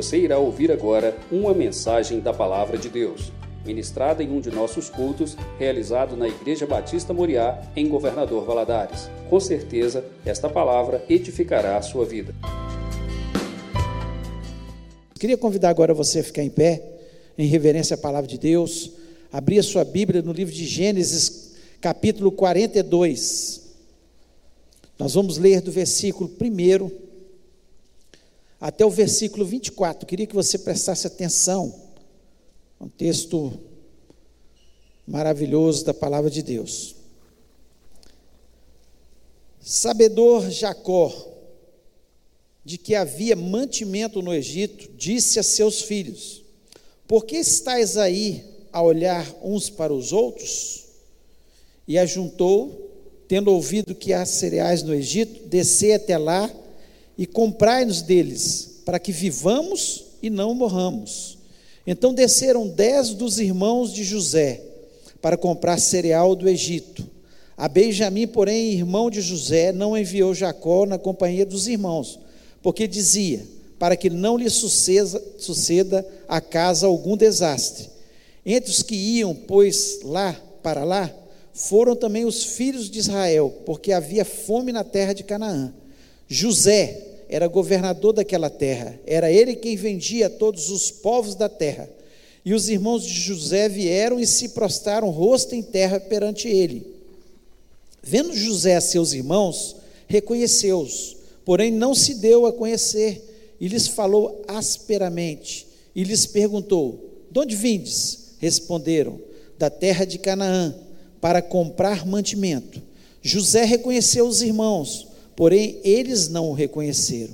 Você irá ouvir agora uma mensagem da Palavra de Deus, ministrada em um de nossos cultos, realizado na Igreja Batista Moriá, em Governador Valadares. Com certeza, esta palavra edificará a sua vida. Queria convidar agora você a ficar em pé, em reverência à Palavra de Deus, abrir a sua Bíblia no livro de Gênesis, capítulo 42. Nós vamos ler do versículo 1 até o versículo 24. Queria que você prestasse atenção. Um texto maravilhoso da palavra de Deus. Sabedor Jacó, de que havia mantimento no Egito, disse a seus filhos: Por que estáis aí a olhar uns para os outros? E ajuntou, tendo ouvido que há cereais no Egito, descer até lá e comprai-nos deles, para que vivamos e não morramos. Então desceram dez dos irmãos de José para comprar cereal do Egito. A Benjamim, porém, irmão de José, não enviou Jacó na companhia dos irmãos, porque dizia: para que não lhe suceda, suceda a casa algum desastre. Entre os que iam, pois, lá para lá, foram também os filhos de Israel, porque havia fome na terra de Canaã. José, era governador daquela terra, era ele quem vendia a todos os povos da terra. E os irmãos de José vieram e se prostraram rosto em terra perante ele. Vendo José a seus irmãos, reconheceu-os, porém não se deu a conhecer, e lhes falou asperamente, e lhes perguntou: De onde vindes? Responderam: Da terra de Canaã, para comprar mantimento. José reconheceu os irmãos, porém eles não o reconheceram.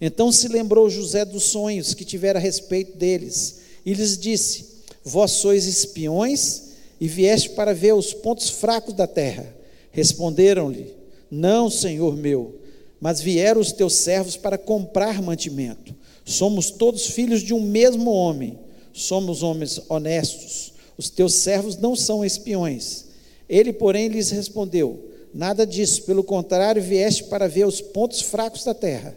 Então se lembrou José dos sonhos que tivera a respeito deles, e lhes disse: Vós sois espiões e vieste para ver os pontos fracos da terra. Responderam-lhe: Não, senhor meu, mas vieram os teus servos para comprar mantimento. Somos todos filhos de um mesmo homem, somos homens honestos. Os teus servos não são espiões. Ele, porém, lhes respondeu: Nada disso, pelo contrário, vieste para ver os pontos fracos da terra.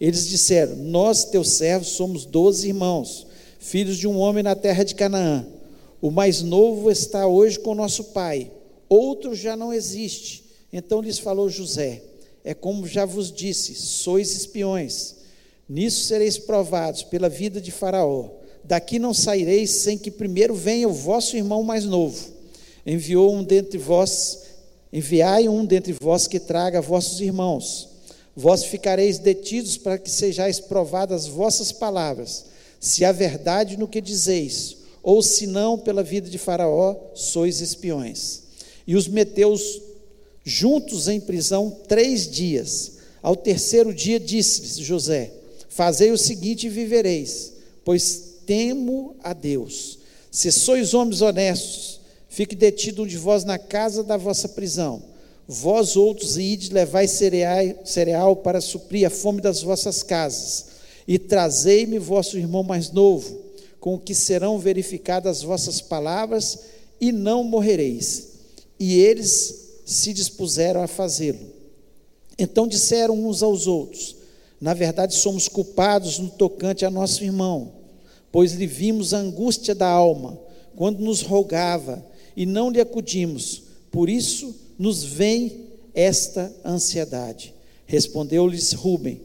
Eles disseram: Nós, teus servos, somos doze irmãos, filhos de um homem na terra de Canaã. O mais novo está hoje com nosso pai, outro já não existe. Então lhes falou José: É como já vos disse, sois espiões. Nisso sereis provados pela vida de Faraó. Daqui não saireis sem que primeiro venha o vosso irmão mais novo. Enviou um dentre vós Enviai um dentre vós que traga vossos irmãos. Vós ficareis detidos para que sejais provadas vossas palavras, se há verdade no que dizeis, ou se não, pela vida de Faraó, sois espiões. E os meteu juntos em prisão três dias. Ao terceiro dia disse-lhes José: Fazei o seguinte e vivereis, pois temo a Deus. Se sois homens honestos, Fique detido um de vós na casa da vossa prisão. Vós outros ides levai cereal, para suprir a fome das vossas casas. E trazei-me vosso irmão mais novo, com o que serão verificadas as vossas palavras, e não morrereis. E eles se dispuseram a fazê-lo. Então disseram uns aos outros: Na verdade, somos culpados no tocante a nosso irmão, pois lhe vimos a angústia da alma, quando nos rogava e não lhe acudimos, por isso nos vem esta ansiedade. Respondeu-lhes Rubem: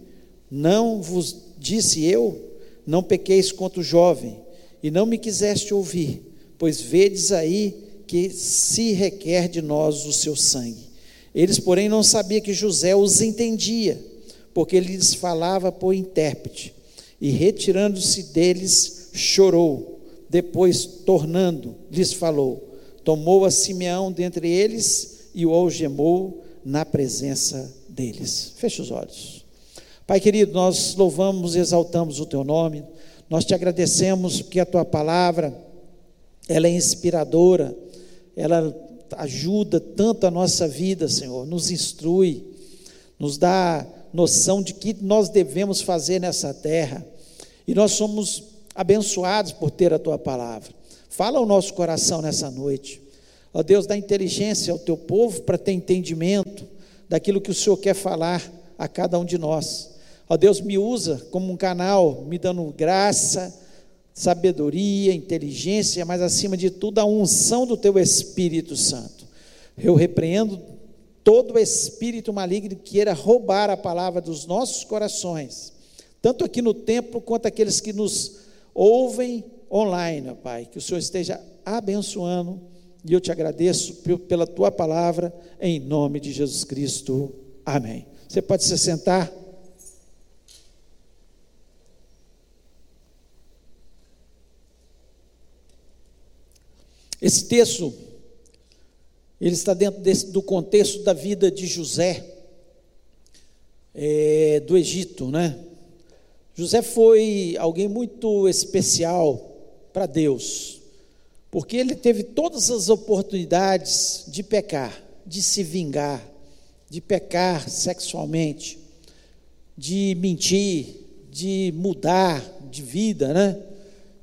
Não vos disse eu, não pequeis contra o jovem, e não me quiseste ouvir, pois vedes aí que se requer de nós o seu sangue. Eles, porém, não sabiam que José os entendia, porque ele lhes falava por intérprete. E retirando-se deles, chorou. Depois, tornando, lhes falou: tomou a Simeão dentre eles e o algemou na presença deles. Feche os olhos. Pai querido, nós louvamos e exaltamos o teu nome. Nós te agradecemos porque a tua palavra ela é inspiradora, ela ajuda tanto a nossa vida, Senhor, nos instrui, nos dá noção de que nós devemos fazer nessa terra. E nós somos abençoados por ter a tua palavra. Fala ao nosso coração nessa noite. Ó Deus, dá inteligência ao teu povo para ter entendimento daquilo que o Senhor quer falar a cada um de nós. Ó Deus, me usa como um canal, me dando graça, sabedoria, inteligência, mas acima de tudo a unção do teu Espírito Santo. Eu repreendo todo espírito maligno que queira roubar a palavra dos nossos corações, tanto aqui no templo quanto aqueles que nos ouvem online, ó Pai. Que o Senhor esteja abençoando e eu te agradeço pela tua palavra, em nome de Jesus Cristo. Amém. Você pode se sentar. Esse texto, ele está dentro desse, do contexto da vida de José, é, do Egito, né? José foi alguém muito especial para Deus, porque ele teve todas as oportunidades de pecar, de se vingar, de pecar sexualmente, de mentir, de mudar de vida, né?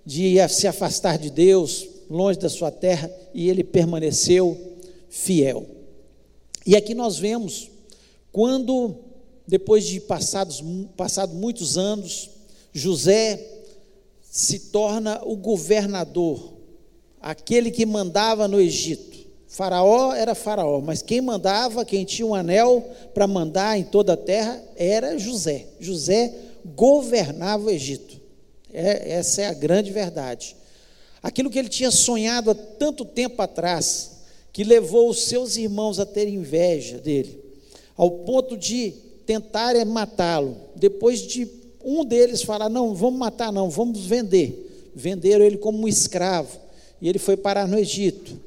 de se afastar de Deus, longe da sua terra, e ele permaneceu fiel. E aqui nós vemos, quando, depois de passados passado muitos anos, José se torna o governador, aquele que mandava no Egito. Faraó era Faraó, mas quem mandava, quem tinha um anel para mandar em toda a terra era José. José governava o Egito. É, essa é a grande verdade. Aquilo que ele tinha sonhado há tanto tempo atrás, que levou os seus irmãos a ter inveja dele, ao ponto de tentarem matá-lo. Depois de um deles falar: Não, vamos matar, não, vamos vender. Venderam ele como um escravo. E ele foi parar no Egito.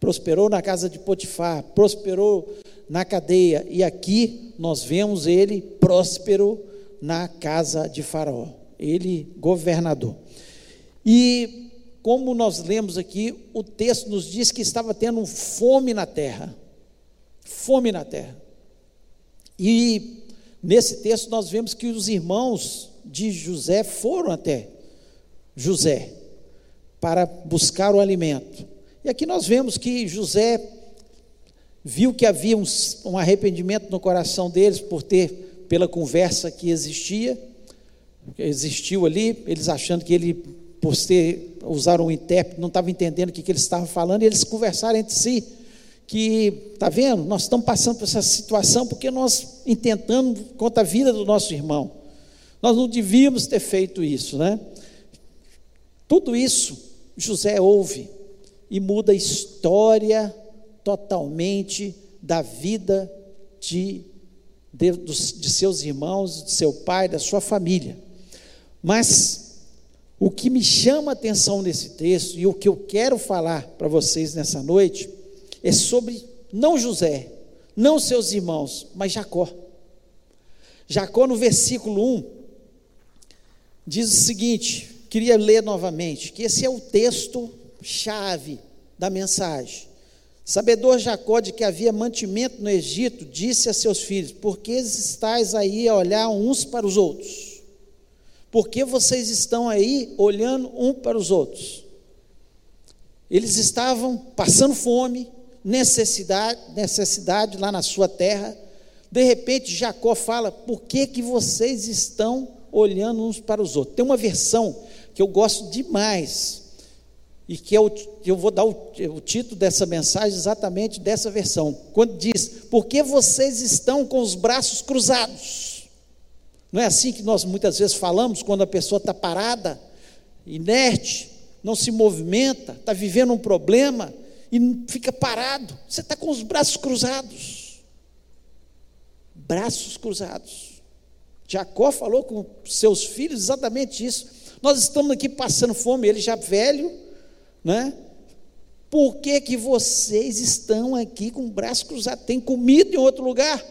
Prosperou na casa de Potifar, prosperou na cadeia. E aqui nós vemos ele próspero na casa de Faraó. Ele governador. E como nós lemos aqui, o texto nos diz que estava tendo fome na terra. Fome na terra. E nesse texto nós vemos que os irmãos de José foram até José para buscar o alimento. E aqui nós vemos que José viu que havia um, um arrependimento no coração deles por ter, pela conversa que existia, existiu ali, eles achando que ele por ter, usar um intérprete, não estava entendendo o que, que eles estavam falando, e eles conversaram entre si, que, está vendo, nós estamos passando por essa situação porque nós intentamos contra a vida do nosso irmão. Nós não devíamos ter feito isso, né? Tudo isso José ouve e muda a história totalmente da vida de, de, de seus irmãos, de seu pai, da sua família. Mas o que me chama a atenção nesse texto e o que eu quero falar para vocês nessa noite é sobre não José, não seus irmãos, mas Jacó. Jacó, no versículo 1, diz o seguinte: queria ler novamente, que esse é o texto chave da mensagem. Sabedor Jacó de que havia mantimento no Egito, disse a seus filhos: Por que estáis aí a olhar uns para os outros? Porque vocês estão aí olhando um para os outros. Eles estavam passando fome, necessidade, necessidade lá na sua terra. De repente Jacó fala: "Por que que vocês estão olhando uns para os outros?" Tem uma versão que eu gosto demais e que eu, eu vou dar o, o título dessa mensagem exatamente dessa versão. Quando diz: "Por que vocês estão com os braços cruzados?" Não é assim que nós muitas vezes falamos quando a pessoa está parada, inerte, não se movimenta, está vivendo um problema e fica parado. Você está com os braços cruzados. Braços cruzados. Jacó falou com seus filhos exatamente isso. Nós estamos aqui passando fome, ele já velho, né? Por que, que vocês estão aqui com o braço cruzado? Tem comida em outro lugar?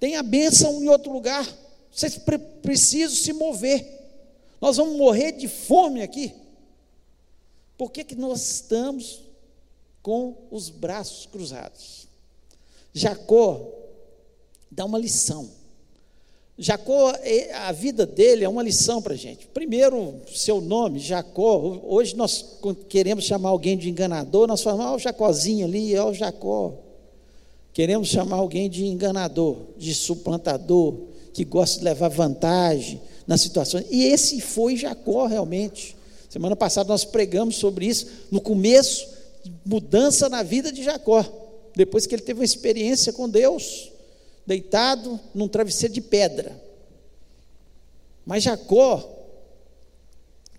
Tem a bênção em outro lugar. Vocês pre precisam se mover. Nós vamos morrer de fome aqui. Por que, que nós estamos com os braços cruzados? Jacó dá uma lição. Jacó, é, a vida dele é uma lição para a gente. Primeiro, seu nome, Jacó. Hoje nós queremos chamar alguém de enganador, nós falamos, ó, o Jacózinho ali, ó, o Jacó Queremos chamar alguém de enganador, de suplantador, que gosta de levar vantagem nas situações. E esse foi Jacó realmente. Semana passada nós pregamos sobre isso, no começo, mudança na vida de Jacó, depois que ele teve uma experiência com Deus, deitado num travesseiro de pedra. Mas Jacó,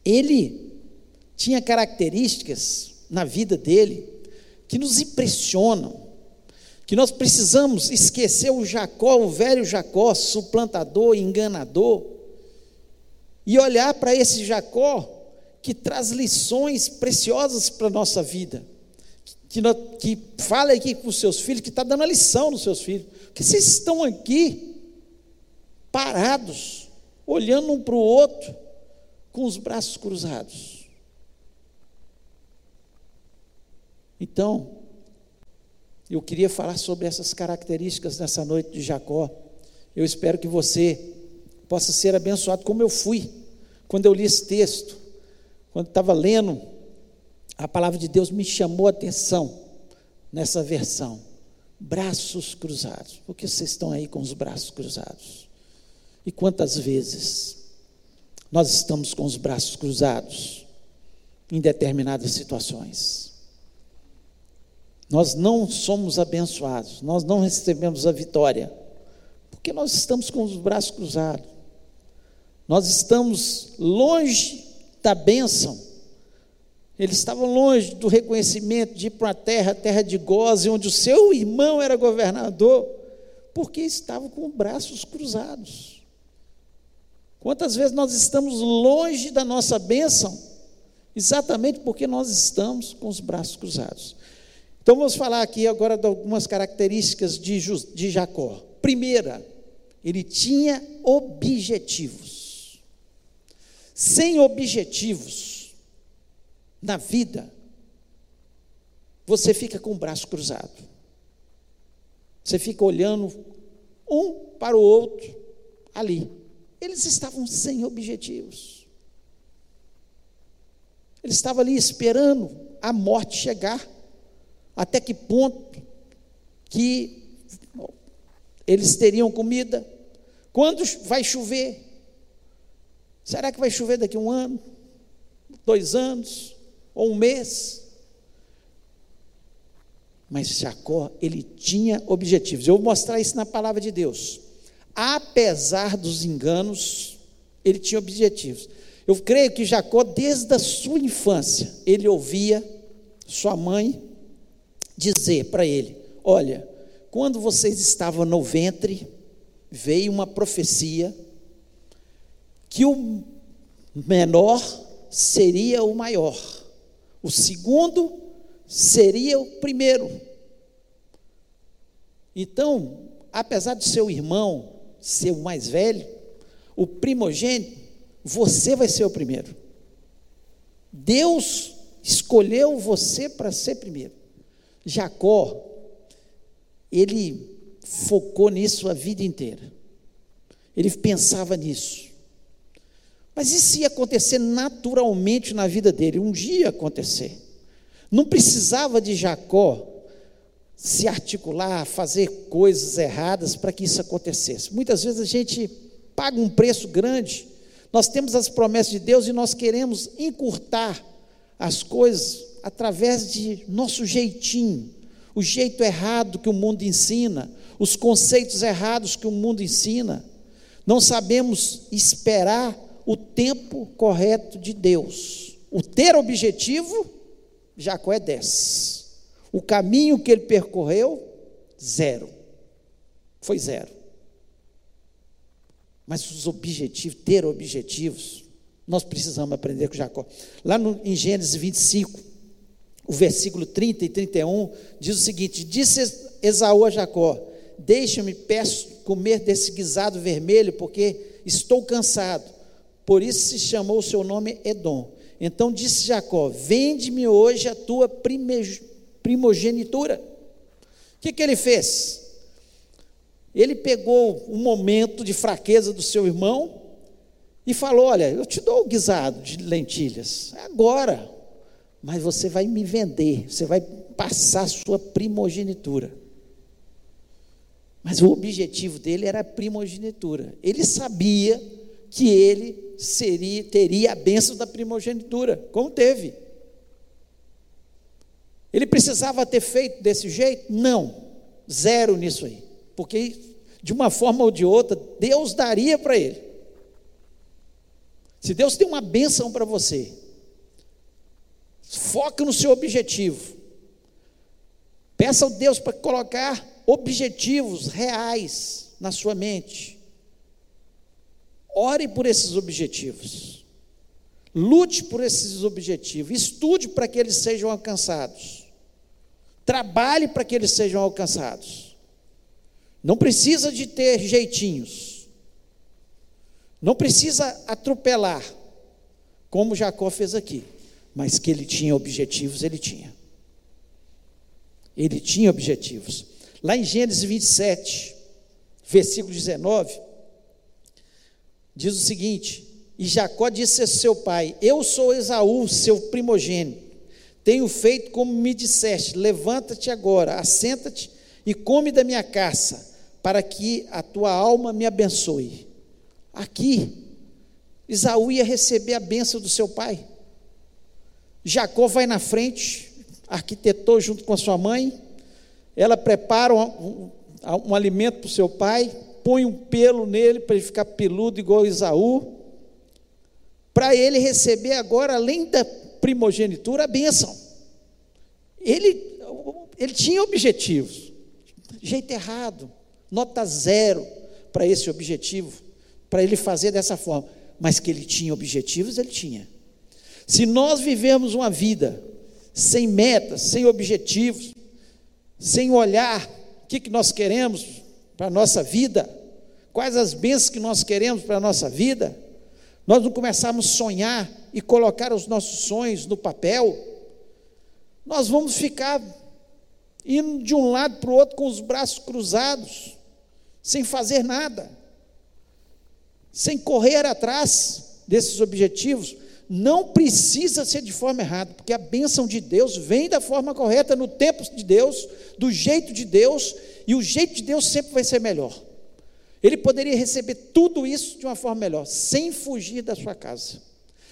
ele tinha características na vida dele que nos impressionam, que nós precisamos esquecer o Jacó, o velho Jacó, suplantador, enganador, e olhar para esse Jacó que traz lições preciosas para a nossa vida, que, que fala aqui com os seus filhos, que está dando a lição nos seus filhos, que vocês estão aqui parados, olhando um para o outro, com os braços cruzados. Então, eu queria falar sobre essas características nessa noite de Jacó. Eu espero que você possa ser abençoado como eu fui quando eu li esse texto, quando estava lendo, a palavra de Deus me chamou a atenção nessa versão. Braços cruzados. Por que vocês estão aí com os braços cruzados? E quantas vezes nós estamos com os braços cruzados em determinadas situações? Nós não somos abençoados, nós não recebemos a vitória, porque nós estamos com os braços cruzados, nós estamos longe da bênção. Eles estavam longe do reconhecimento de ir para uma terra, terra de goze, onde o seu irmão era governador, porque estavam com os braços cruzados. Quantas vezes nós estamos longe da nossa bênção, exatamente porque nós estamos com os braços cruzados. Então vamos falar aqui agora de algumas características de, de Jacó. Primeira, ele tinha objetivos. Sem objetivos na vida, você fica com o braço cruzado. Você fica olhando um para o outro ali. Eles estavam sem objetivos. Eles estavam ali esperando a morte chegar até que ponto que eles teriam comida, quando vai chover, será que vai chover daqui a um ano, dois anos, ou um mês? Mas Jacó, ele tinha objetivos. Eu vou mostrar isso na palavra de Deus. Apesar dos enganos, ele tinha objetivos. Eu creio que Jacó, desde a sua infância, ele ouvia sua mãe dizer para ele: Olha, quando vocês estavam no ventre, veio uma profecia que o menor seria o maior, o segundo seria o primeiro. Então, apesar de seu irmão ser o mais velho, o primogênito, você vai ser o primeiro. Deus escolheu você para ser primeiro. Jacó, ele focou nisso a vida inteira. Ele pensava nisso. Mas isso ia acontecer naturalmente na vida dele, um dia ia acontecer. Não precisava de Jacó se articular, fazer coisas erradas para que isso acontecesse. Muitas vezes a gente paga um preço grande. Nós temos as promessas de Deus e nós queremos encurtar as coisas através de nosso jeitinho, o jeito errado que o mundo ensina, os conceitos errados que o mundo ensina. Não sabemos esperar o tempo correto de Deus. O ter objetivo, Jacó é 10. O caminho que ele percorreu, zero. Foi zero. Mas os objetivos, ter objetivos, nós precisamos aprender com Jacó. Lá no, em Gênesis 25, o versículo 30 e 31 diz o seguinte: Disse Esaú a Jacó: Deixa-me, peço, comer desse guisado vermelho, porque estou cansado. Por isso se chamou o seu nome Edom. Então disse Jacó: Vende-me hoje a tua primogenitura. O que, que ele fez? Ele pegou um momento de fraqueza do seu irmão e falou: Olha, eu te dou o guisado de lentilhas, agora mas você vai me vender, você vai passar a sua primogenitura. Mas o objetivo dele era a primogenitura. Ele sabia que ele seria, teria a bênção da primogenitura, como teve. Ele precisava ter feito desse jeito? Não, zero nisso aí, porque de uma forma ou de outra, Deus daria para ele. Se Deus tem uma bênção para você, foca no seu objetivo. Peça ao Deus para colocar objetivos reais na sua mente. Ore por esses objetivos. Lute por esses objetivos. Estude para que eles sejam alcançados. Trabalhe para que eles sejam alcançados. Não precisa de ter jeitinhos. Não precisa atropelar, como Jacó fez aqui. Mas que ele tinha objetivos, ele tinha. Ele tinha objetivos. Lá em Gênesis 27, versículo 19, diz o seguinte: E Jacó disse a seu pai: Eu sou Esaú, seu primogênito. Tenho feito como me disseste: Levanta-te agora, assenta-te e come da minha caça, para que a tua alma me abençoe. Aqui, Esaú ia receber a bênção do seu pai. Jacó vai na frente, arquitetou junto com a sua mãe, ela prepara um, um, um alimento para o seu pai, põe um pelo nele para ele ficar peludo igual Isaú, para ele receber agora, além da primogenitura, a bênção. Ele, ele tinha objetivos, jeito errado, nota zero para esse objetivo, para ele fazer dessa forma, mas que ele tinha objetivos, ele tinha. Se nós vivemos uma vida sem metas, sem objetivos, sem olhar o que, que nós queremos para a nossa vida, quais as bênçãos que nós queremos para a nossa vida, nós não começarmos a sonhar e colocar os nossos sonhos no papel, nós vamos ficar indo de um lado para o outro com os braços cruzados, sem fazer nada, sem correr atrás desses objetivos, não precisa ser de forma errada, porque a bênção de Deus vem da forma correta, no tempo de Deus, do jeito de Deus, e o jeito de Deus sempre vai ser melhor. Ele poderia receber tudo isso de uma forma melhor, sem fugir da sua casa,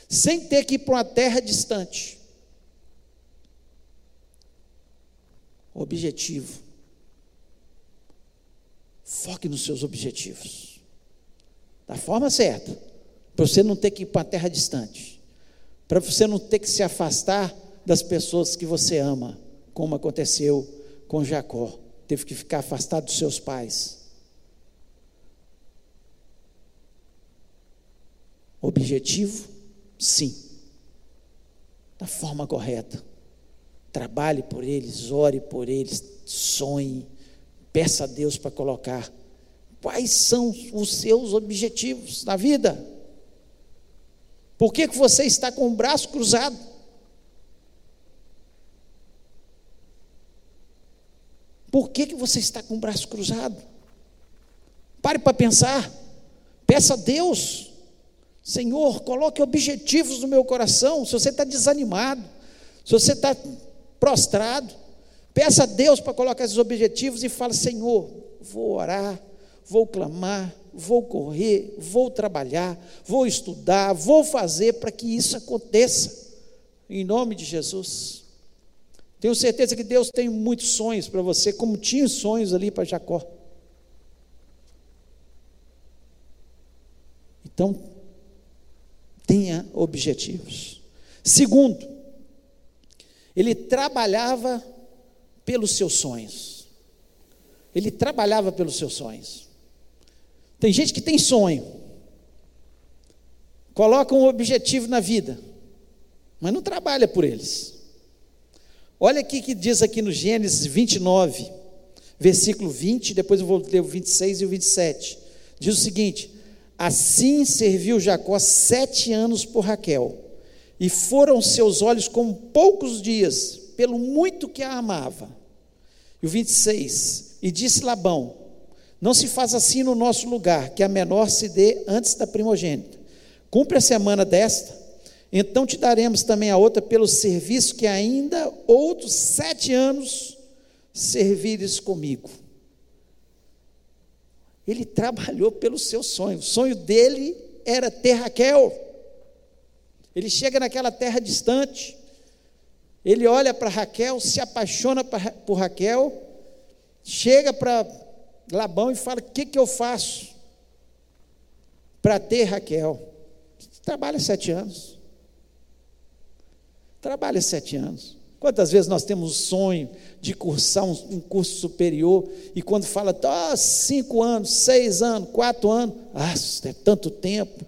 sem ter que ir para uma terra distante. Objetivo. Foque nos seus objetivos. Da forma certa, para você não ter que ir para uma terra distante para você não ter que se afastar das pessoas que você ama, como aconteceu com Jacó, teve que ficar afastado dos seus pais. Objetivo? Sim. Da forma correta. Trabalhe por eles, ore por eles, sonhe, peça a Deus para colocar. Quais são os seus objetivos na vida? Por que, que você está com o braço cruzado? Por que, que você está com o braço cruzado? Pare para pensar. Peça a Deus. Senhor, coloque objetivos no meu coração. Se você está desanimado, se você está prostrado, peça a Deus para colocar esses objetivos e fale: Senhor, vou orar, vou clamar, vou correr, vou trabalhar, vou estudar, vou fazer para que isso aconteça, em nome de Jesus. Tenho certeza que Deus tem muitos sonhos para você, como tinha sonhos ali para Jacó. Então, tenha objetivos. Segundo, ele trabalhava pelos seus sonhos. Ele trabalhava pelos seus sonhos. Tem gente que tem sonho, coloca um objetivo na vida, mas não trabalha por eles. Olha aqui que diz aqui no Gênesis 29, versículo 20, depois eu vou ler o 26 e o 27. Diz o seguinte: Assim serviu Jacó sete anos por Raquel, e foram seus olhos como poucos dias, pelo muito que a amava. E o 26, e disse Labão: não se faz assim no nosso lugar, que a menor se dê antes da primogênita. Cumpre a semana desta, então te daremos também a outra pelo serviço que ainda outros sete anos servires comigo. Ele trabalhou pelo seu sonho. O sonho dele era ter Raquel. Ele chega naquela terra distante, ele olha para Raquel, se apaixona por Raquel, chega para Labão e fala: O que, que eu faço para ter Raquel? Trabalha sete anos. Trabalha sete anos. Quantas vezes nós temos o sonho de cursar um, um curso superior e quando fala, ah, cinco anos, seis anos, quatro anos, ah, é tanto tempo.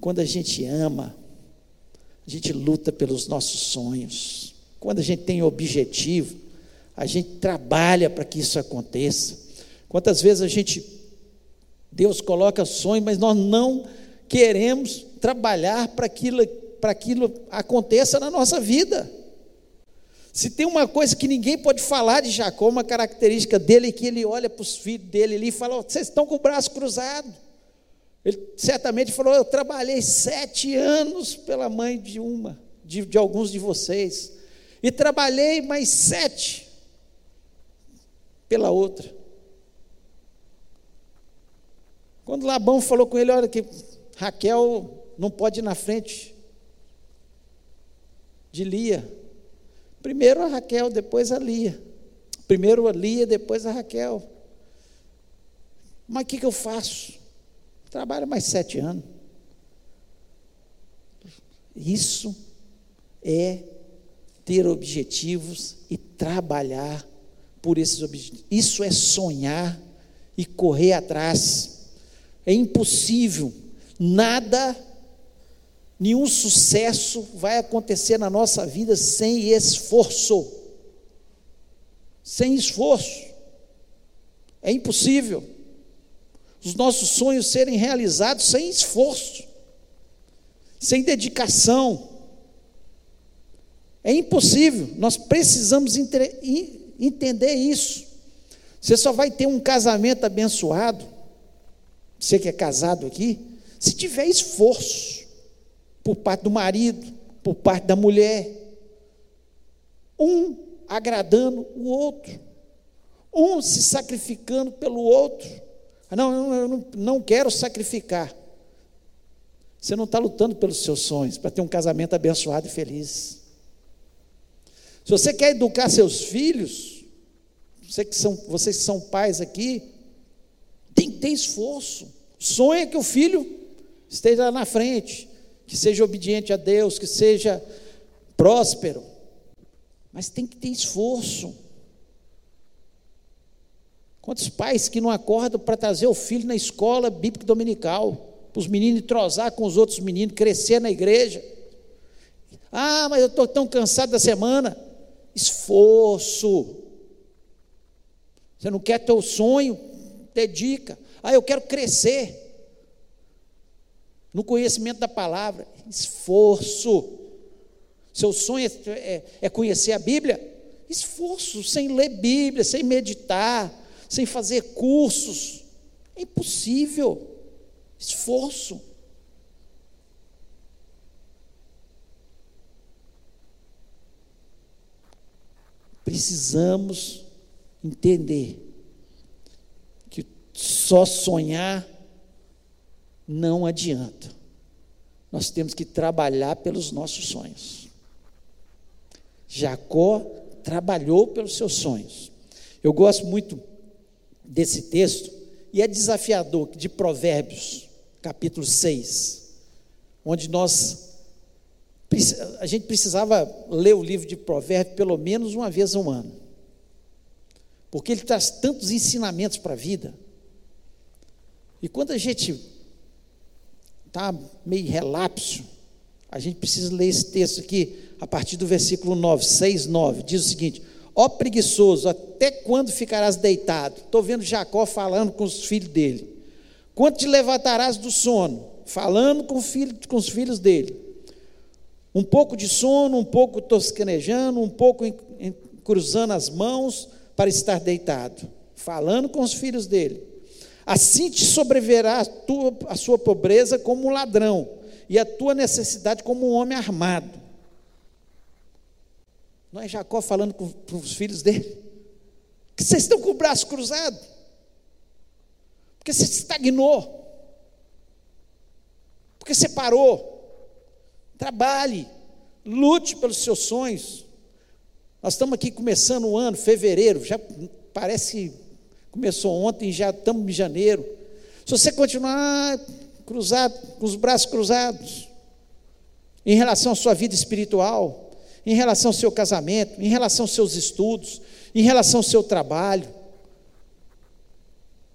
Quando a gente ama, a gente luta pelos nossos sonhos. Quando a gente tem objetivo, a gente trabalha para que isso aconteça. Quantas vezes a gente, Deus coloca sonho, mas nós não queremos trabalhar para aquilo, para aquilo aconteça na nossa vida. Se tem uma coisa que ninguém pode falar de Jacó, uma característica dele, é que ele olha para os filhos dele ali e fala: vocês estão com o braço cruzado. Ele certamente falou: Eu trabalhei sete anos pela mãe de uma, de, de alguns de vocês, e trabalhei mais sete pela outra. Quando Labão falou com ele: Olha, que Raquel não pode ir na frente de Lia. Primeiro a Raquel, depois a Lia. Primeiro a Lia, depois a Raquel. Mas o que, que eu faço? Trabalha mais sete anos. Isso é ter objetivos e trabalhar por esses objetivos. Isso é sonhar e correr atrás. É impossível, nada, nenhum sucesso vai acontecer na nossa vida sem esforço. Sem esforço. É impossível os nossos sonhos serem realizados sem esforço, sem dedicação. É impossível, nós precisamos entender isso. Você só vai ter um casamento abençoado, você que é casado aqui, se tiver esforço por parte do marido, por parte da mulher, um agradando o outro, um se sacrificando pelo outro. Não, eu não, não quero sacrificar. Você não está lutando pelos seus sonhos, para ter um casamento abençoado e feliz. Se você quer educar seus filhos, você que são, vocês que são pais aqui, tem que ter esforço. Sonha que o filho esteja lá na frente, que seja obediente a Deus, que seja próspero. Mas tem que ter esforço. Quantos pais que não acordam para trazer o filho na escola bíblica dominical, para os meninos entrosar com os outros meninos, crescer na igreja. Ah, mas eu estou tão cansado da semana. Esforço. Você não quer ter o sonho? Dedica. Ah, eu quero crescer no conhecimento da palavra. Esforço. Seu sonho é, é, é conhecer a Bíblia? Esforço, sem ler Bíblia, sem meditar, sem fazer cursos. É impossível. Esforço. Precisamos entender que só sonhar não adianta. Nós temos que trabalhar pelos nossos sonhos. Jacó trabalhou pelos seus sonhos. Eu gosto muito desse texto, e é desafiador, de Provérbios, capítulo 6, onde nós a gente precisava ler o livro de Provérbios pelo menos uma vez um ano. Porque ele traz tantos ensinamentos para a vida. E quando a gente está meio relapso, a gente precisa ler esse texto aqui, a partir do versículo 9, 6, 9, diz o seguinte: Ó preguiçoso, até quando ficarás deitado? Estou vendo Jacó falando com os filhos dele. Quando te levantarás do sono? Falando com, filho, com os filhos dele. Um pouco de sono, um pouco tosquenejando, um pouco cruzando as mãos para estar deitado. Falando com os filhos dele. Assim te sobreverá a, tua, a sua pobreza como um ladrão, e a tua necessidade como um homem armado. Não é Jacó falando com, com os filhos dele? Que vocês estão com o braço cruzado? Porque você estagnou. Porque você parou. Trabalhe, lute pelos seus sonhos. Nós estamos aqui começando o ano, fevereiro, já parece começou ontem, já estamos em janeiro. Se você continuar cruzado, com os braços cruzados, em relação à sua vida espiritual, em relação ao seu casamento, em relação aos seus estudos, em relação ao seu trabalho,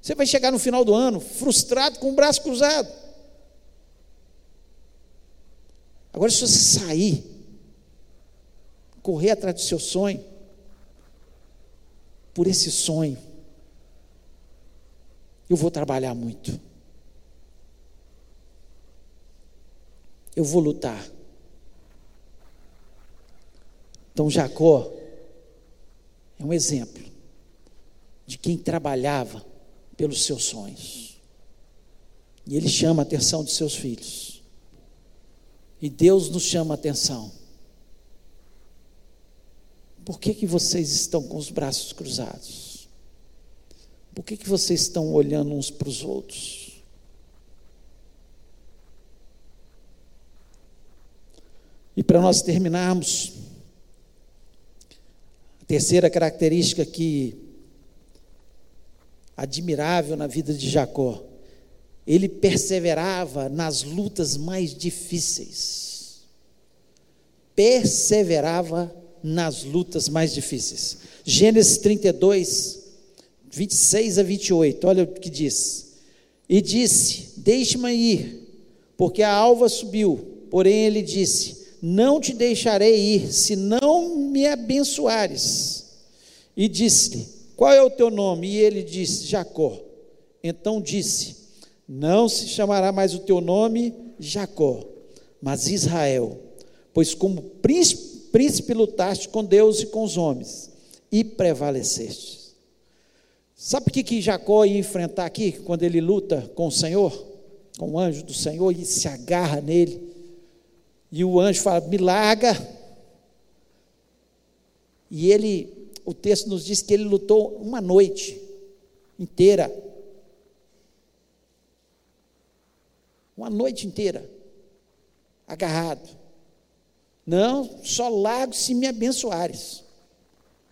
você vai chegar no final do ano frustrado com o braço cruzado. Agora, se você sair, correr atrás do seu sonho, por esse sonho, eu vou trabalhar muito. Eu vou lutar. Então, Jacó é um exemplo de quem trabalhava pelos seus sonhos. E ele chama a atenção de seus filhos. E Deus nos chama a atenção. Por que, que vocês estão com os braços cruzados? Por que, que vocês estão olhando uns para os outros? E para nós terminarmos, a terceira característica que admirável na vida de Jacó. Ele perseverava nas lutas mais difíceis. Perseverava nas lutas mais difíceis. Gênesis 32, 26 a 28, olha o que diz. E disse: Deixe-me ir, porque a alva subiu. Porém, ele disse: Não te deixarei ir, se não me abençoares. E disse-lhe: qual é o teu nome? E ele disse: Jacó. Então disse: Não se chamará mais o teu nome Jacó, mas Israel, pois como príncipe, príncipe lutaste com Deus e com os homens, e prevaleceste. Sabe o que, que Jacó ia enfrentar aqui, quando ele luta com o Senhor, com o anjo do Senhor, e se agarra nele, e o anjo fala: Me larga. E ele o texto nos diz que ele lutou uma noite inteira. Uma noite inteira, agarrado. Não, só largo se me abençoares.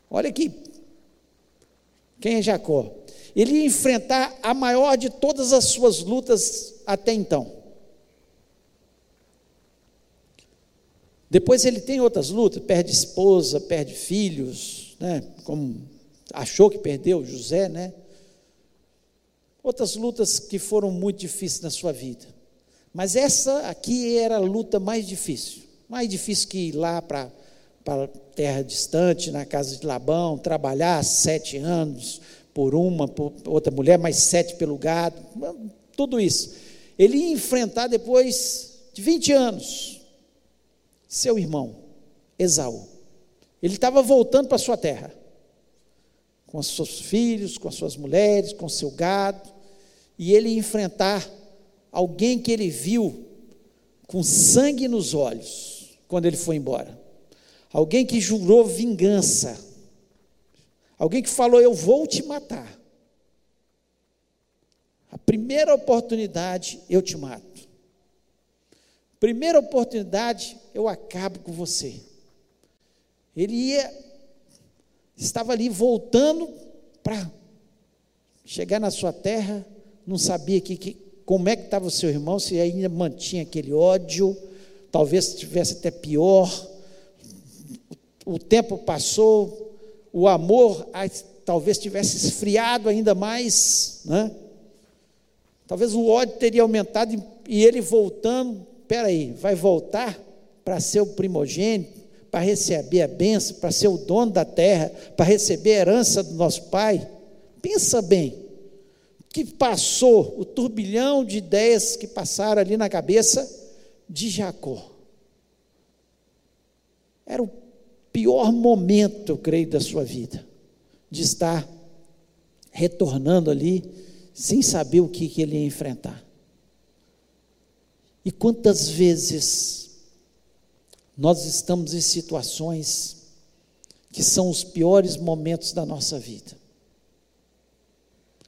Olha aqui. Quem é Jacó? Ele ia enfrentar a maior de todas as suas lutas até então. Depois ele tem outras lutas, perde esposa, perde filhos, né, como achou que perdeu José, né? Outras lutas que foram muito difíceis na sua vida. Mas essa aqui era a luta mais difícil. Mais difícil que ir lá para para terra distante, na casa de Labão, trabalhar sete anos por uma, por outra mulher, mais sete pelo gado, tudo isso. Ele ia enfrentar depois de 20 anos seu irmão, Esaú. Ele estava voltando para sua terra, com os seus filhos, com as suas mulheres, com seu gado, e ele ia enfrentar alguém que ele viu com sangue nos olhos quando ele foi embora. Alguém que jurou vingança. Alguém que falou: Eu vou te matar. A primeira oportunidade eu te mato. Primeira oportunidade eu acabo com você. Ele ia, estava ali voltando para chegar na sua terra, não sabia que, que, como é que estava o seu irmão, se ainda mantinha aquele ódio, talvez estivesse até pior. O, o tempo passou, o amor talvez tivesse esfriado ainda mais, né? Talvez o ódio teria aumentado e ele voltando, peraí, vai voltar para ser o primogênito? para receber a benção, para ser o dono da terra, para receber a herança do nosso pai. Pensa bem, que passou o turbilhão de ideias que passaram ali na cabeça de Jacó. Era o pior momento, eu creio, da sua vida, de estar retornando ali, sem saber o que, que ele ia enfrentar. E quantas vezes nós estamos em situações que são os piores momentos da nossa vida.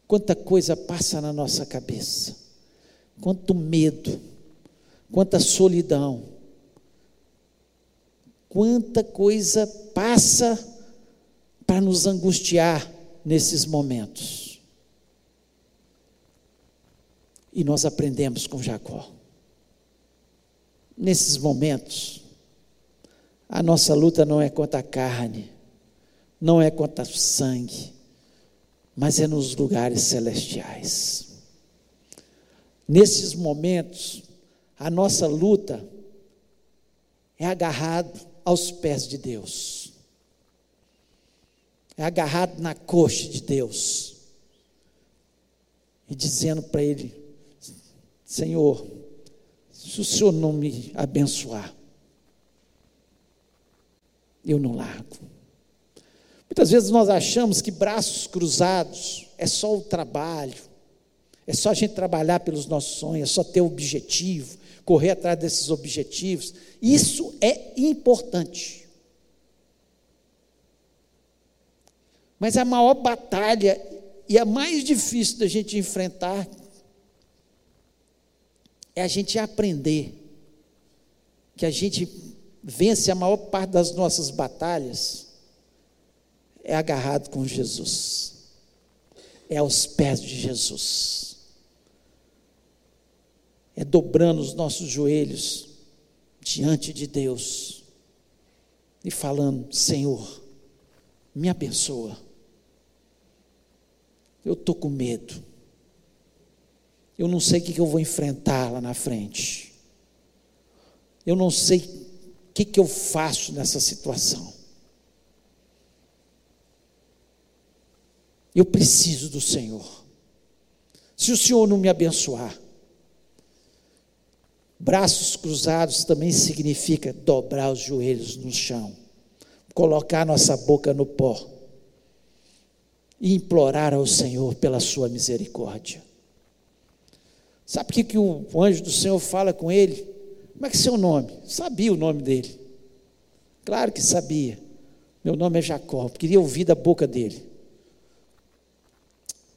Quanta coisa passa na nossa cabeça, quanto medo, quanta solidão, quanta coisa passa para nos angustiar nesses momentos. E nós aprendemos com Jacó. Nesses momentos, a nossa luta não é contra a carne, não é contra o sangue, mas é nos lugares celestiais. Nesses momentos, a nossa luta é agarrado aos pés de Deus. É agarrado na coxa de Deus. E dizendo para ele: Senhor, se o Senhor não me abençoar, eu não largo. Muitas vezes nós achamos que braços cruzados é só o trabalho, é só a gente trabalhar pelos nossos sonhos, é só ter objetivo, correr atrás desses objetivos. Isso é importante. Mas a maior batalha e a mais difícil da gente enfrentar é a gente aprender que a gente vence a maior parte das nossas batalhas é agarrado com Jesus, é aos pés de Jesus, é dobrando os nossos joelhos diante de Deus e falando: Senhor, me abençoa. Eu estou com medo. Eu não sei o que eu vou enfrentar lá na frente. Eu não sei o que eu faço nessa situação. Eu preciso do Senhor. Se o Senhor não me abençoar, braços cruzados também significa dobrar os joelhos no chão, colocar nossa boca no pó e implorar ao Senhor pela sua misericórdia. Sabe o que, que o anjo do Senhor fala com ele? Como é que é seu nome? Sabia o nome dele. Claro que sabia. Meu nome é Jacó. Queria ouvir da boca dele.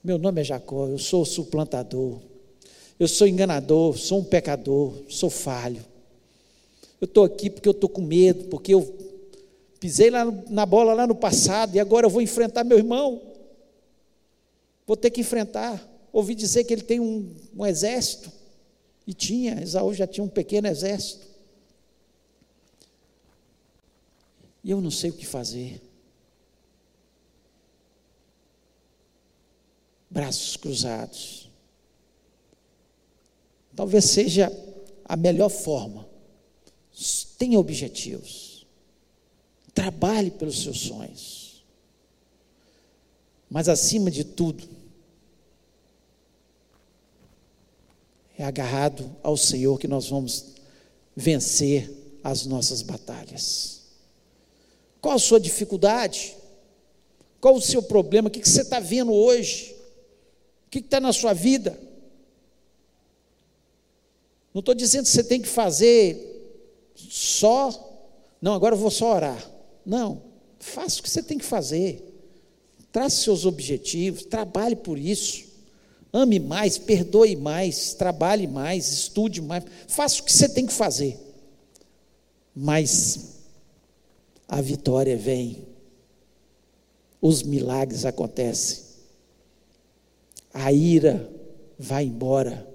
Meu nome é Jacó, eu sou suplantador, eu sou enganador, sou um pecador, sou falho. Eu estou aqui porque eu estou com medo, porque eu pisei lá na bola lá no passado e agora eu vou enfrentar meu irmão. Vou ter que enfrentar. Ouvi dizer que ele tem um, um exército. E tinha, Esaú já tinha um pequeno exército. E eu não sei o que fazer. braços cruzados. Talvez seja a melhor forma. Tenha objetivos. Trabalhe pelos seus sonhos. Mas acima de tudo, é agarrado ao Senhor que nós vamos vencer as nossas batalhas. Qual a sua dificuldade? Qual o seu problema? O que você está vendo hoje? O que está na sua vida? Não estou dizendo que você tem que fazer só, não, agora eu vou só orar. Não, faça o que você tem que fazer. Trace seus objetivos, trabalhe por isso. Ame mais, perdoe mais, trabalhe mais, estude mais. Faça o que você tem que fazer. Mas a vitória vem, os milagres acontecem a ira vai embora,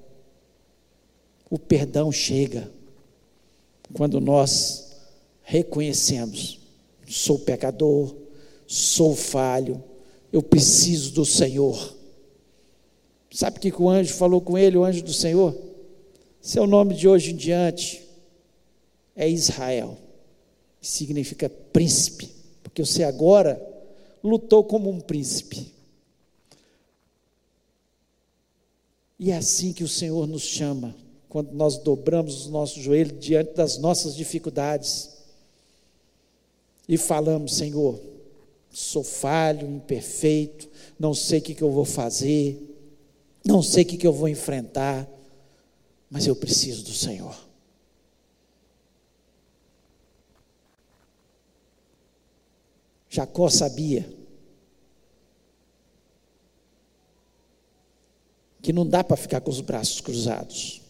o perdão chega quando nós reconhecemos: sou pecador, sou falho, eu preciso do Senhor. Sabe o que o anjo falou com ele, o anjo do Senhor? Seu nome de hoje em diante é Israel, significa príncipe, porque você agora lutou como um príncipe. E é assim que o Senhor nos chama, quando nós dobramos os nossos joelhos diante das nossas dificuldades e falamos: Senhor, sou falho, imperfeito, não sei o que, eu vou fazer, não sei o que, eu vou enfrentar, mas eu preciso do Senhor. Jacó sabia que não dá para ficar com os braços cruzados.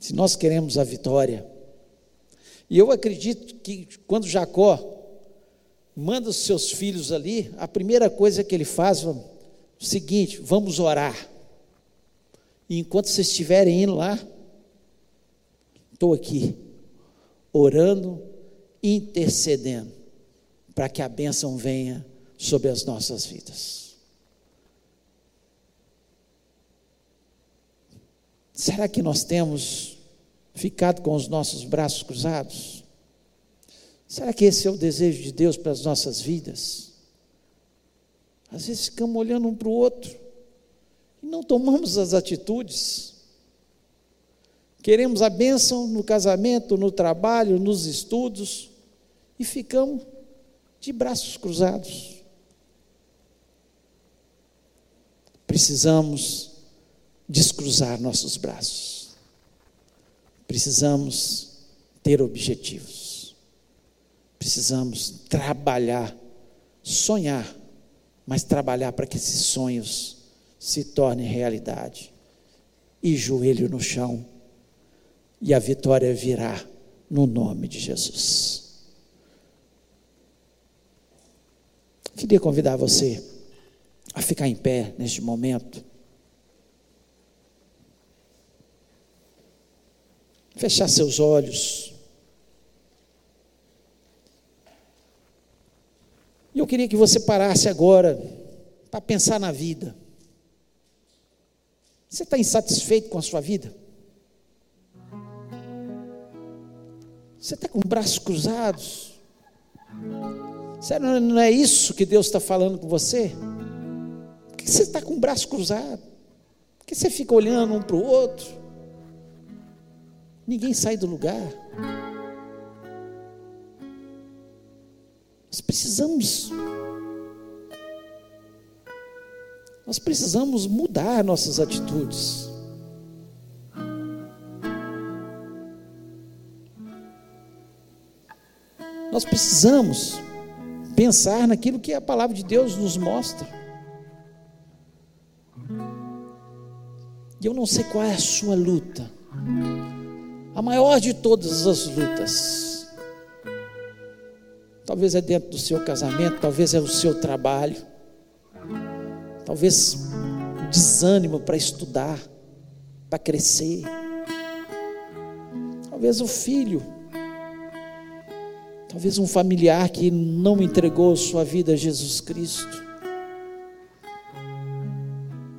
Se nós queremos a vitória, e eu acredito que quando Jacó manda os seus filhos ali, a primeira coisa que ele faz é o seguinte: vamos orar. E enquanto vocês estiverem indo lá, estou aqui, orando, intercedendo, para que a bênção venha sobre as nossas vidas. Será que nós temos ficado com os nossos braços cruzados? Será que esse é o desejo de Deus para as nossas vidas? Às vezes ficamos olhando um para o outro e não tomamos as atitudes. Queremos a bênção no casamento, no trabalho, nos estudos e ficamos de braços cruzados. Precisamos descruzar nossos braços. Precisamos ter objetivos. Precisamos trabalhar, sonhar, mas trabalhar para que esses sonhos se tornem realidade. E joelho no chão, e a vitória virá no nome de Jesus. Queria convidar você a ficar em pé neste momento. Fechar seus olhos. E eu queria que você parasse agora para pensar na vida. Você está insatisfeito com a sua vida? Você está com braços cruzados? Sério, não é isso que Deus está falando com você? que você está com o braço cruzado? Por que você fica olhando um para o outro? Ninguém sai do lugar. Nós precisamos. Nós precisamos mudar nossas atitudes. Nós precisamos pensar naquilo que a palavra de Deus nos mostra. E eu não sei qual é a sua luta. A maior de todas as lutas. Talvez é dentro do seu casamento, talvez é o seu trabalho. Talvez desânimo para estudar, para crescer. Talvez o filho. Talvez um familiar que não entregou sua vida a Jesus Cristo.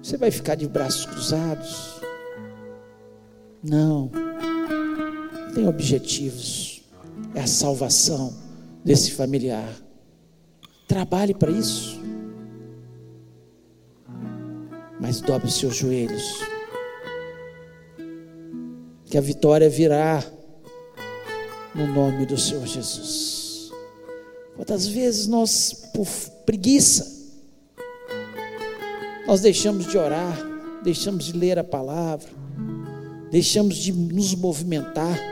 Você vai ficar de braços cruzados? Não. Tem objetivos. É a salvação desse familiar. Trabalhe para isso. Mas dobre seus joelhos. Que a vitória virá no nome do Senhor Jesus. Quantas vezes nós, por preguiça, nós deixamos de orar, deixamos de ler a palavra, deixamos de nos movimentar.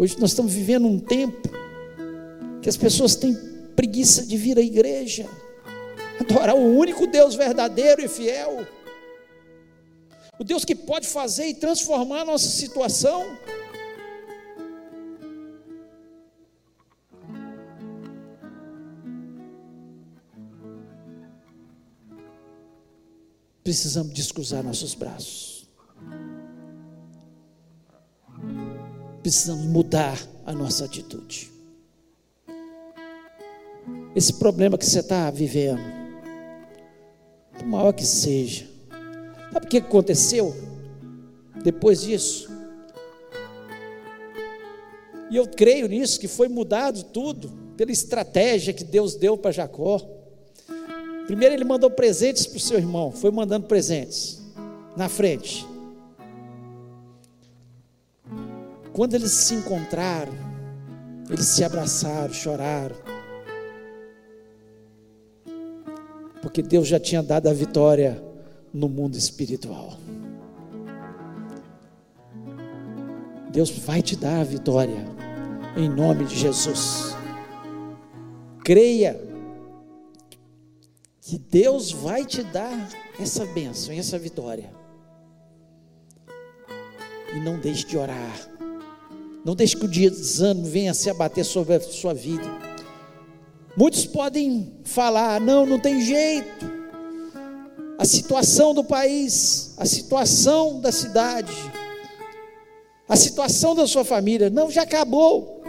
Hoje nós estamos vivendo um tempo que as pessoas têm preguiça de vir à igreja, adorar o único Deus verdadeiro e fiel, o Deus que pode fazer e transformar a nossa situação. precisamos descruzar nossos braços. Precisamos mudar a nossa atitude. Esse problema que você está vivendo, por maior que seja, sabe o que aconteceu depois disso? E eu creio nisso, que foi mudado tudo pela estratégia que Deus deu para Jacó. Primeiro ele mandou presentes para o seu irmão, foi mandando presentes na frente. Quando eles se encontraram, eles se abraçaram, choraram. Porque Deus já tinha dado a vitória no mundo espiritual. Deus vai te dar a vitória, em nome de Jesus. Creia que Deus vai te dar essa bênção, essa vitória. E não deixe de orar. Não deixe que o dia de desânimo venha se abater sobre a sua vida. Muitos podem falar: não, não tem jeito. A situação do país, a situação da cidade, a situação da sua família, não, já acabou.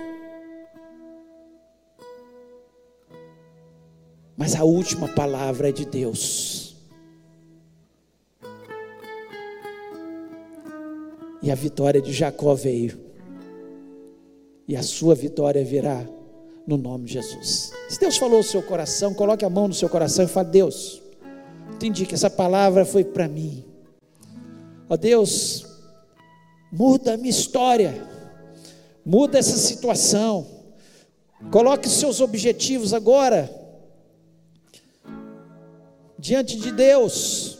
Mas a última palavra é de Deus. E a vitória de Jacó veio. E a sua vitória virá no nome de Jesus. Se Deus falou no seu coração, coloque a mão no seu coração e fale: Deus, entendi que essa palavra foi para mim. Ó Deus, muda a minha história, muda essa situação, coloque os seus objetivos agora diante de Deus.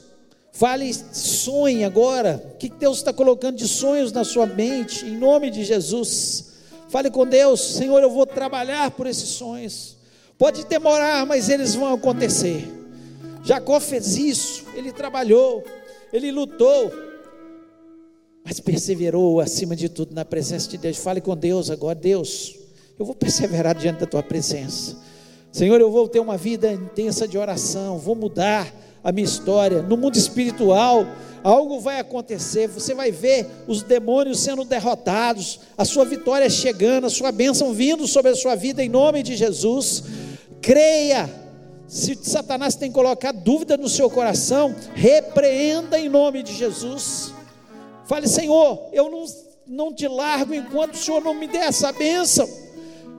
Fale, sonhe agora. O que Deus está colocando de sonhos na sua mente, em nome de Jesus. Fale com Deus, Senhor, eu vou trabalhar por esses sonhos. Pode demorar, mas eles vão acontecer. Jacó fez isso, ele trabalhou, ele lutou, mas perseverou acima de tudo na presença de Deus. Fale com Deus agora, Deus, eu vou perseverar diante da tua presença. Senhor, eu vou ter uma vida intensa de oração, vou mudar a minha história. No mundo espiritual, algo vai acontecer, você vai ver os demônios sendo derrotados, a sua vitória chegando, a sua bênção vindo sobre a sua vida em nome de Jesus. Creia. Se Satanás tem colocado dúvida no seu coração, repreenda em nome de Jesus. Fale, Senhor, eu não, não te largo enquanto o Senhor não me der essa bênção.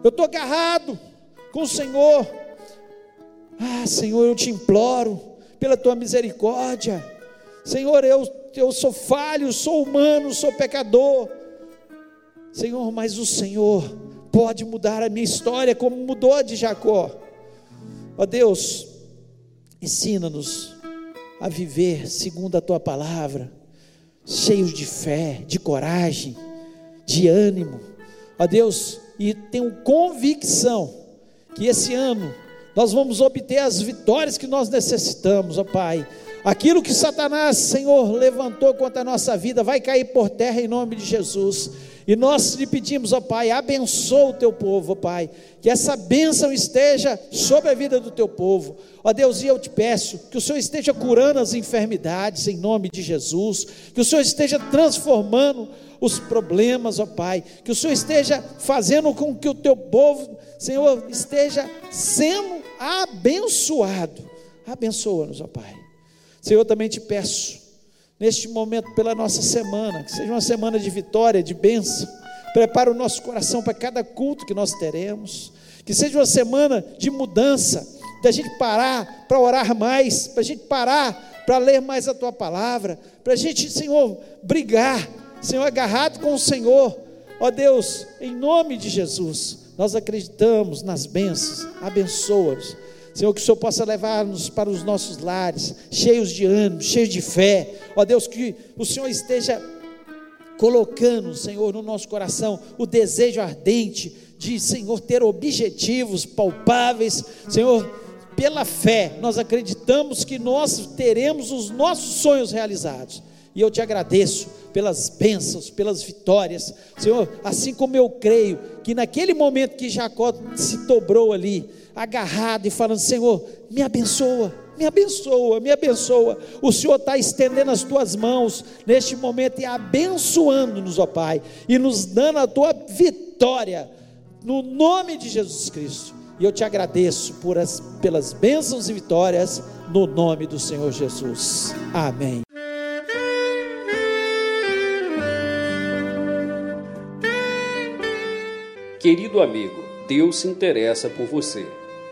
Eu estou agarrado com o Senhor. Ah, Senhor, eu te imploro pela tua misericórdia. Senhor, eu, eu sou falho, sou humano, sou pecador. Senhor, mas o Senhor pode mudar a minha história como mudou a de Jacó. Ó Deus, ensina-nos a viver segundo a tua palavra, cheios de fé, de coragem, de ânimo. Ó Deus, e tenho convicção que esse ano nós vamos obter as vitórias que nós necessitamos, ó Pai. Aquilo que Satanás, Senhor, levantou contra a nossa vida, vai cair por terra em nome de Jesus. E nós lhe pedimos, ó Pai, abençoa o teu povo, ó Pai, que essa bênção esteja sobre a vida do teu povo. Ó Deus, e eu te peço que o Senhor esteja curando as enfermidades em nome de Jesus, que o Senhor esteja transformando os problemas, ó Pai, que o Senhor esteja fazendo com que o teu povo, Senhor, esteja sendo abençoado. Abençoa-nos, ó Pai. Senhor, também te peço, neste momento, pela nossa semana, que seja uma semana de vitória, de bênção. Prepara o nosso coração para cada culto que nós teremos. Que seja uma semana de mudança, da gente parar para orar mais, para a gente parar para ler mais a tua palavra, para a gente, Senhor, brigar, Senhor, agarrado com o Senhor. Ó Deus, em nome de Jesus, nós acreditamos nas bênçãos, abençoa-nos. Senhor, que o Senhor possa levar-nos para os nossos lares, cheios de ânimo, cheios de fé. Ó Deus, que o Senhor esteja colocando, Senhor, no nosso coração o desejo ardente de, Senhor, ter objetivos palpáveis. Senhor, pela fé, nós acreditamos que nós teremos os nossos sonhos realizados. E eu te agradeço pelas bênçãos, pelas vitórias. Senhor, assim como eu creio que naquele momento que Jacó se dobrou ali, agarrado e falando: Senhor, me abençoa, me abençoa, me abençoa. O Senhor está estendendo as tuas mãos neste momento e abençoando-nos, ó Pai, e nos dando a tua vitória, no nome de Jesus Cristo. E eu te agradeço por as, pelas bênçãos e vitórias, no nome do Senhor Jesus. Amém. Querido amigo, Deus se interessa por você.